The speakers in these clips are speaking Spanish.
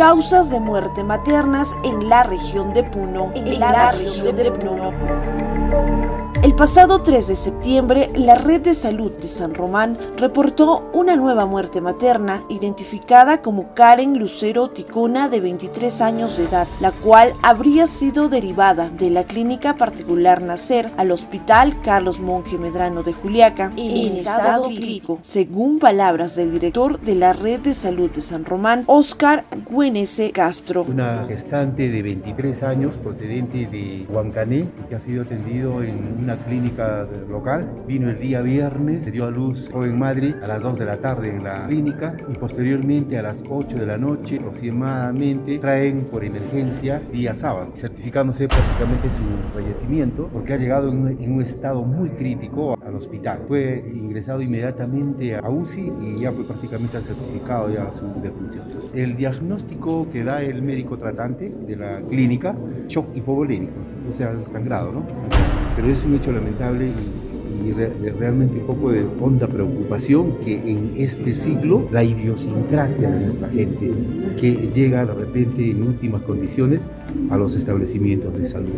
causas de muerte maternas en la región de Puno. En, la, región de Puno. El pasado 3 de septiembre, la Red de Salud de San Román reportó una nueva muerte materna identificada como Karen Lucero Ticona de 23 años de edad, la cual habría sido derivada de la clínica particular Nacer al Hospital Carlos Monge Medrano de Juliaca en estado crítico, según palabras del director de la Red de Salud de San Román, Oscar Güenese Castro. Una gestante de 23 años procedente de Huancané que ha sido atendido en una clínica local. Vino el día viernes, se dio a luz joven madre a las 2 de la tarde en la clínica y posteriormente a las 8 de la noche aproximadamente traen por emergencia día sábado, certificándose prácticamente su fallecimiento porque ha llegado en un, estado muy crítico al hospital. Fue ingresado inmediatamente a UCI y ya fue prácticamente certificado ya su defunción. El diagnóstico que da el médico tratante de la clínica, shock hipovolémico, o sea, sangrado, ¿no? Pero es un hecho lamentable y, realmente poco de honda preocupación que en este siglo la idiosincrasia de nuestra gente que llega de repente en últimas condiciones a los establecimientos de salud.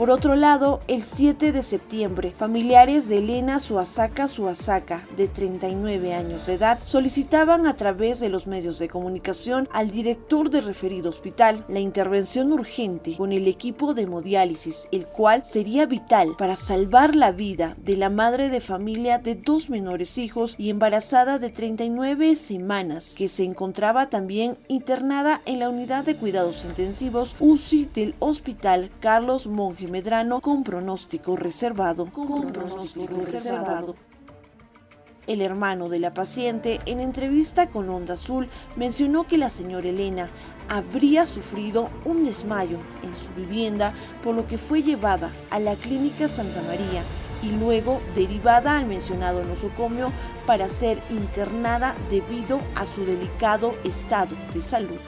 Por otro lado, el 7 de septiembre, familiares de Elena Suasaka Suasaka, de 39 años de edad, solicitaban a través de los medios de comunicación al director del referido hospital la intervención urgente con el equipo de hemodiálisis, el cual sería vital para salvar la vida de la madre de familia de dos menores hijos y embarazada de 39 semanas, que se encontraba también internada en la unidad de cuidados intensivos UCI del Hospital Carlos Monge Medrano con pronóstico reservado. Con, pronóstico, reservado. El hermano de la paciente, en entrevista con Onda Azul, mencionó que la señora Elena habría sufrido un desmayo en su vivienda, por lo que fue llevada a la clínica Santa María y luego derivada al mencionado nosocomio para ser internada debido a su delicado estado de salud.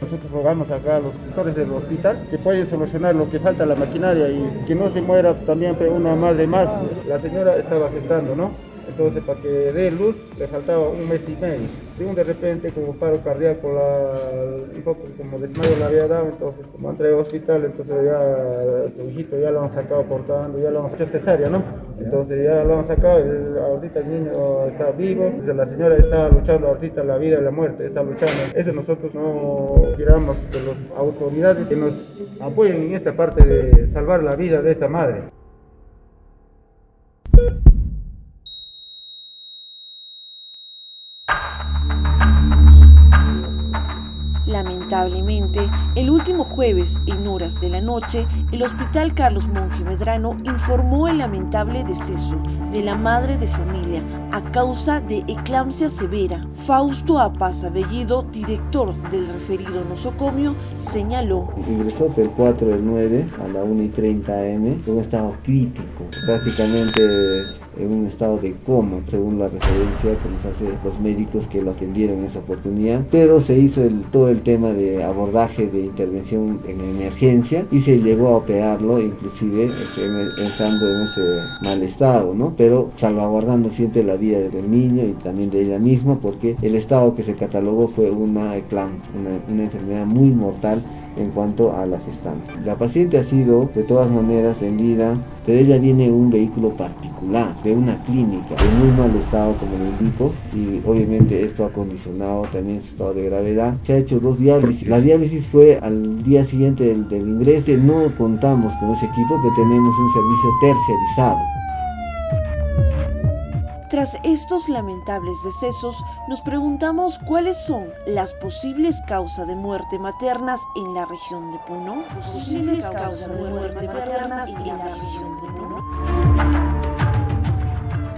Nosotros rogamos acá a los gestores del hospital que pueden solucionar lo que falta la maquinaria y que no se muera también una madre más. La señora estaba gestando, ¿no? Entonces, para que dé luz, le faltaba un mes y medio. De un de repente, como paro cardíaco, un poco como desmayo le había dado, entonces, como entré al hospital, entonces ya su hijito ya lo han sacado portando, ya lo han hecho cesárea, ¿no? Entonces ya lo han sacado, ahorita el niño está vivo, entonces la señora está luchando ahorita la vida y la muerte, está luchando. Eso nosotros no queramos de las autoridades que nos apoyen en esta parte de salvar la vida de esta madre. Lamentablemente, el último jueves, en horas de la noche, el Hospital Carlos Monge Medrano informó el lamentable deceso de la madre de familia a causa de eclampsia severa. Fausto Apaz Bellido, director del referido nosocomio, señaló. Ingresó el 4 del 9 a la 1 y 30 am en estado crítico, prácticamente en un estado de coma, según la referencia que nos hacen los médicos que lo atendieron en esa oportunidad. Pero se hizo el, todo el tema de abordaje de intervención en emergencia y se llegó a operarlo, inclusive estando en ese mal estado, ¿no? Pero salvaguardando siempre la vida del niño y también de ella misma, porque el estado que se catalogó fue una una, una enfermedad muy mortal en cuanto a la gestante. La paciente ha sido de todas maneras vendida, pero ella viene en un vehículo particular, de una clínica, en muy mal estado como le indico, y obviamente esto ha condicionado también su estado de gravedad. Se ha hecho dos diálisis. La diálisis fue al día siguiente del, ingreso. No contamos con ese equipo, que tenemos un servicio terciarizado. Tras estos lamentables decesos, nos preguntamos cuáles son las posibles causas de muerte maternas en la región de Puno. En la región de Puno.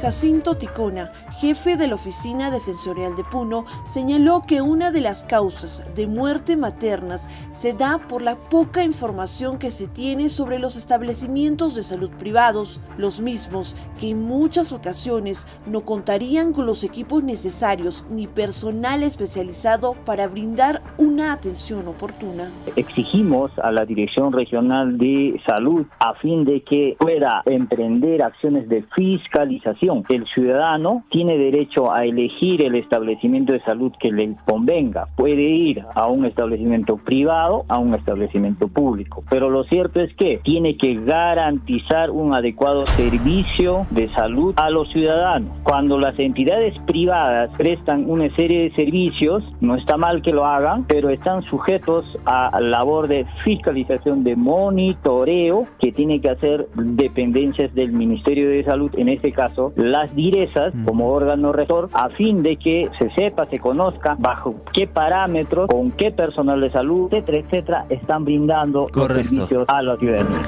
Jacinto Ticona, jefe de la Oficina Defensorial de Puno, señaló que una de las causas de muerte maternas se da por la poca información que se tiene sobre los establecimientos de salud privados, los mismos que en muchas ocasiones no contarían con los equipos necesarios ni personal especializado para brindar una atención oportuna. Exigimos a la Dirección Regional de Salud a fin de que pueda emprender acciones de fiscalización El ciudadano tiene derecho a elegir el establecimiento de salud que le convenga. Puede ir a un establecimiento privado, a un establecimiento público. Pero lo cierto es que tiene que garantizar un adecuado servicio de salud a los ciudadanos. Cuando las entidades privadas prestan una serie de servicios, no está mal que lo hagan, pero están sujetos a labor de fiscalización, de monitoreo que tiene que hacer dependencias del Ministerio de Salud, en este caso las direzas mm. como órgano rector, a fin de que se sepa, se conozca bajo qué parámetros, con qué personal de salud, etcétera, etcétera, están brindando los servicios a la ciudadanía.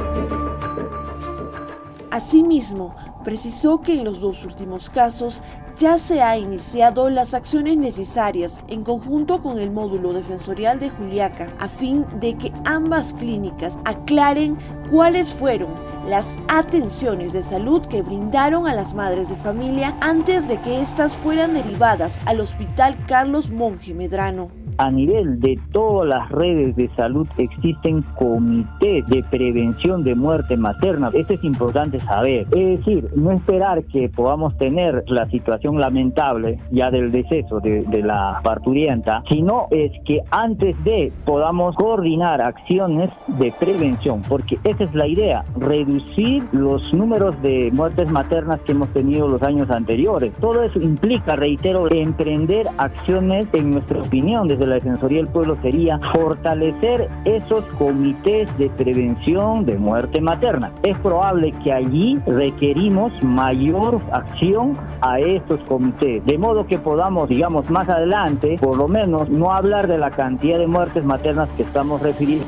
Asimismo, precisó que en los dos últimos casos ya se ha iniciado las acciones necesarias en conjunto con el módulo defensorial de Juliaca a fin de que ambas clínicas aclaren cuáles fueron las atenciones de salud que brindaron a las madres de familia antes de que éstas fueran derivadas al Hospital Carlos Monge Medrano a nivel de todas las redes de salud existen comités de prevención de muerte materna. Esto es importante saber. Es decir, no esperar que podamos tener la situación lamentable ya del deceso de, la parturienta, sino es que antes de podamos coordinar acciones de prevención, porque esa es la idea, reducir los números de muertes maternas que hemos tenido los años anteriores. Todo eso implica, reitero, emprender acciones, en nuestra opinión, desde la Defensoría del Pueblo sería fortalecer esos comités de prevención de muerte materna. Es probable que allí requerimos mayor acción a estos comités, de modo que podamos, digamos, más adelante, por lo menos, no hablar de la cantidad de muertes maternas que estamos refiriendo.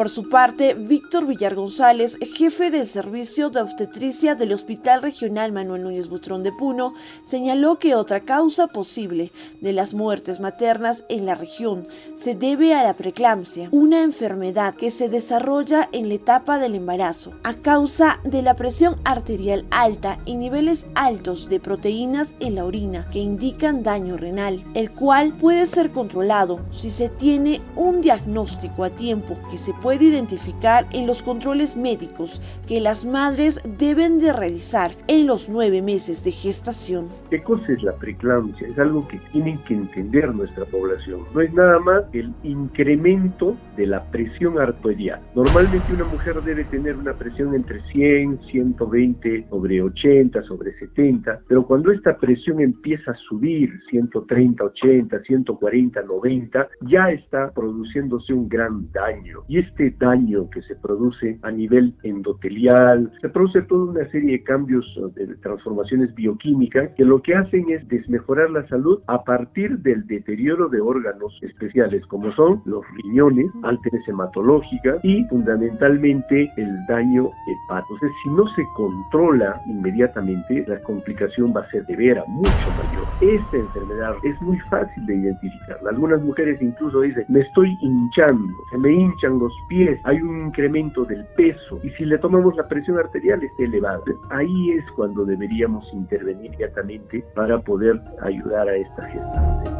Por su parte, Víctor Villar González, jefe del servicio de obstetricia del Hospital Regional Manuel Núñez Butrón de Puno, señaló que otra causa posible de las muertes maternas en la región se debe a la preeclampsia, una enfermedad que se desarrolla en la etapa del embarazo a causa de la presión arterial alta y niveles altos de proteínas en la orina que indican daño renal, el cual puede ser controlado si se tiene un diagnóstico a tiempo que se puede puede identificar en los controles médicos que las madres deben de realizar en los nueve meses de gestación. ¿Qué cosa es la preeclampsia? Es algo que tienen que entender nuestra población. No es nada más el incremento de la presión arterial. Normalmente una mujer debe tener una presión entre 100, 120, sobre 80, sobre 70, pero cuando esta presión empieza a subir 130, 80, 140, 90, ya está produciéndose un gran daño. Y este este daño que se produce a nivel endotelial, se produce toda una serie de cambios de transformaciones bioquímicas que lo que hacen es desmejorar la salud a partir del deterioro de órganos especiales como son los riñones, alteres hematológicas y fundamentalmente el daño hepático. Entonces, si no se controla inmediatamente, la complicación va a ser de vera mucho mayor. Esta enfermedad es muy fácil de identificarla. Algunas mujeres incluso dicen, me estoy hinchando, se me hinchan los pies, hay un incremento del peso y si le tomamos la presión arterial está elevada. Ahí es cuando deberíamos intervenir inmediatamente para poder ayudar a esta gestante.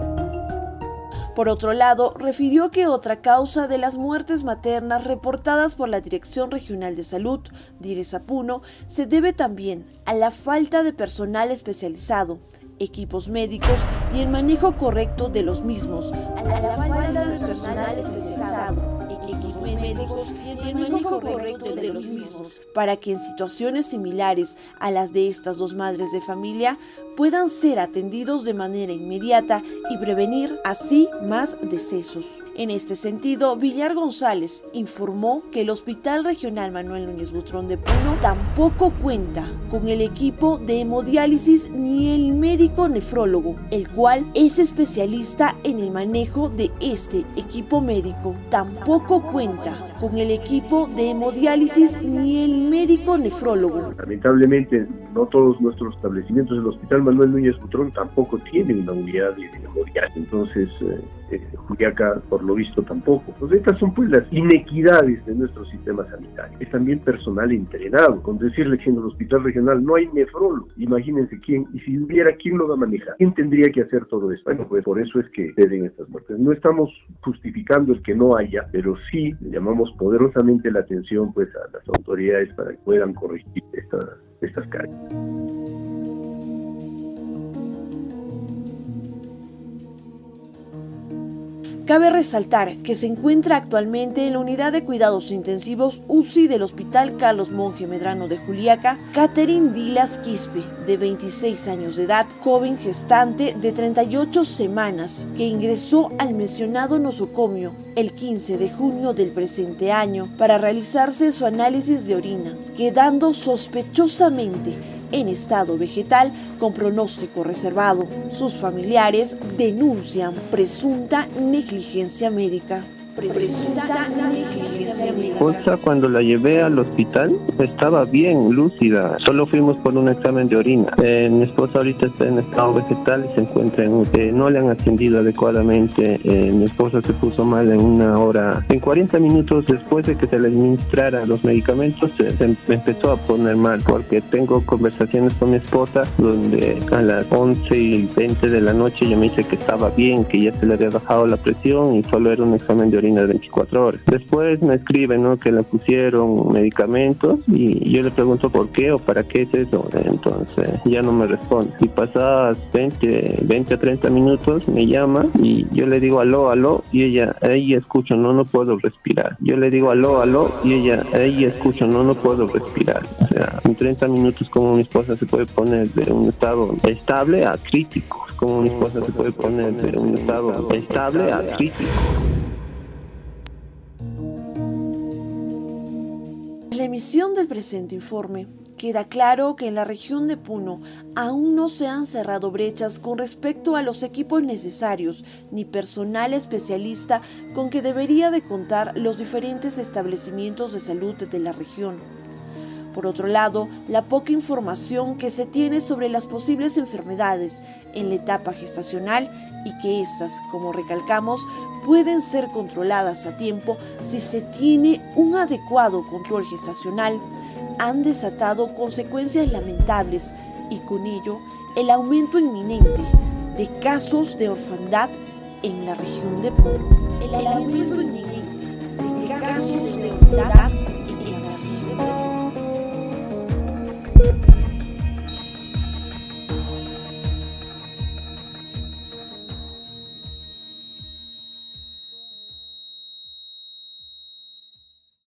Por otro lado, refirió que otra causa de las muertes maternas reportadas por la Dirección Regional de Salud, Puno, se debe también a la falta de personal especializado, equipos médicos y el manejo correcto de los mismos, a la, falta de personal especializado médicos y el manejo correcto de los mismos, para que en situaciones similares a las de estas dos madres de familia puedan ser atendidos de manera inmediata y prevenir así más decesos. En este sentido, Villar González informó que el Hospital Regional Manuel Núñez Butrón de Puno tampoco cuenta con el equipo de hemodiálisis ni el médico nefrólogo, el cual es especialista en el manejo de este equipo médico. Tampoco cuenta con el equipo de hemodiálisis ni el médico nefrólogo. Lamentablemente, no todos nuestros establecimientos del Hospital Manuel Núñez Butrón tampoco tienen una unidad de hemodiálisis. Entonces, eh, eh, Juliaca por lo visto tampoco. Pues estas son pues las inequidades de nuestro sistema sanitario. Es también personal entrenado, con decirle que en el hospital regional no hay nefrólogo, imagínense quién, y si hubiera, ¿quién lo va a manejar? ¿Quién tendría que hacer todo esto? Pues por eso es que den estas muertes. No estamos justificando el que no haya, pero sí llamamos poderosamente la atención pues a las autoridades para que puedan corregir estas, estas. Cabe resaltar que se encuentra actualmente en la unidad de cuidados intensivos UCI del Hospital Carlos Monge Medrano de Juliaca, Catherine Dilas Quispe, de 26 años de edad, joven gestante de 38 semanas, que ingresó al mencionado nosocomio el 15 de junio del presente año para realizarse su análisis de orina, quedando sospechosamente en estado vegetal con pronóstico reservado. Sus familiares denuncian presunta negligencia médica. Cosa cuando la llevé al hospital estaba bien lúcida, solo fuimos por un examen de orina. Eh, mi esposa ahorita está en estado vegetal y se encuentra en eh, no le han atendido adecuadamente. Eh, mi esposa se puso mal en una hora, en 40 minutos después de que se le administrara los medicamentos, se empezó a poner mal porque tengo conversaciones con mi esposa donde a las 11 y 20 de la noche ella me dice que estaba bien, que ya se le había bajado la presión y solo era un examen de orina de 24 horas. Después me escriben ¿no? que le pusieron medicamentos y yo le pregunto por qué o para qué es eso. Entonces ya no me responde. Y pasadas 20, 20 a 30 minutos me llama y yo le digo aló, aló y ella, ahí escucho, no, no puedo respirar. Yo le digo aló, aló y ella, ahí escucho, no, no puedo respirar. O sea, en 30 minutos como mi esposa se puede poner de un estado estable a crítico. Como mi esposa se puede poner de un estado estable a crítico. La emisión del presente informe, queda claro que en la región de Puno aún no se han cerrado brechas con respecto a los equipos necesarios ni personal especialista con que debería de contar los diferentes establecimientos de salud de la región. Por otro lado, la poca información que se tiene sobre las posibles enfermedades en la etapa gestacional y que éstas, como recalcamos, pueden ser controladas a tiempo si se tiene un adecuado control gestacional, han desatado consecuencias lamentables y con ello el aumento inminente de casos de orfandad en la región de Puno. El aumento inminente de casos de orfandad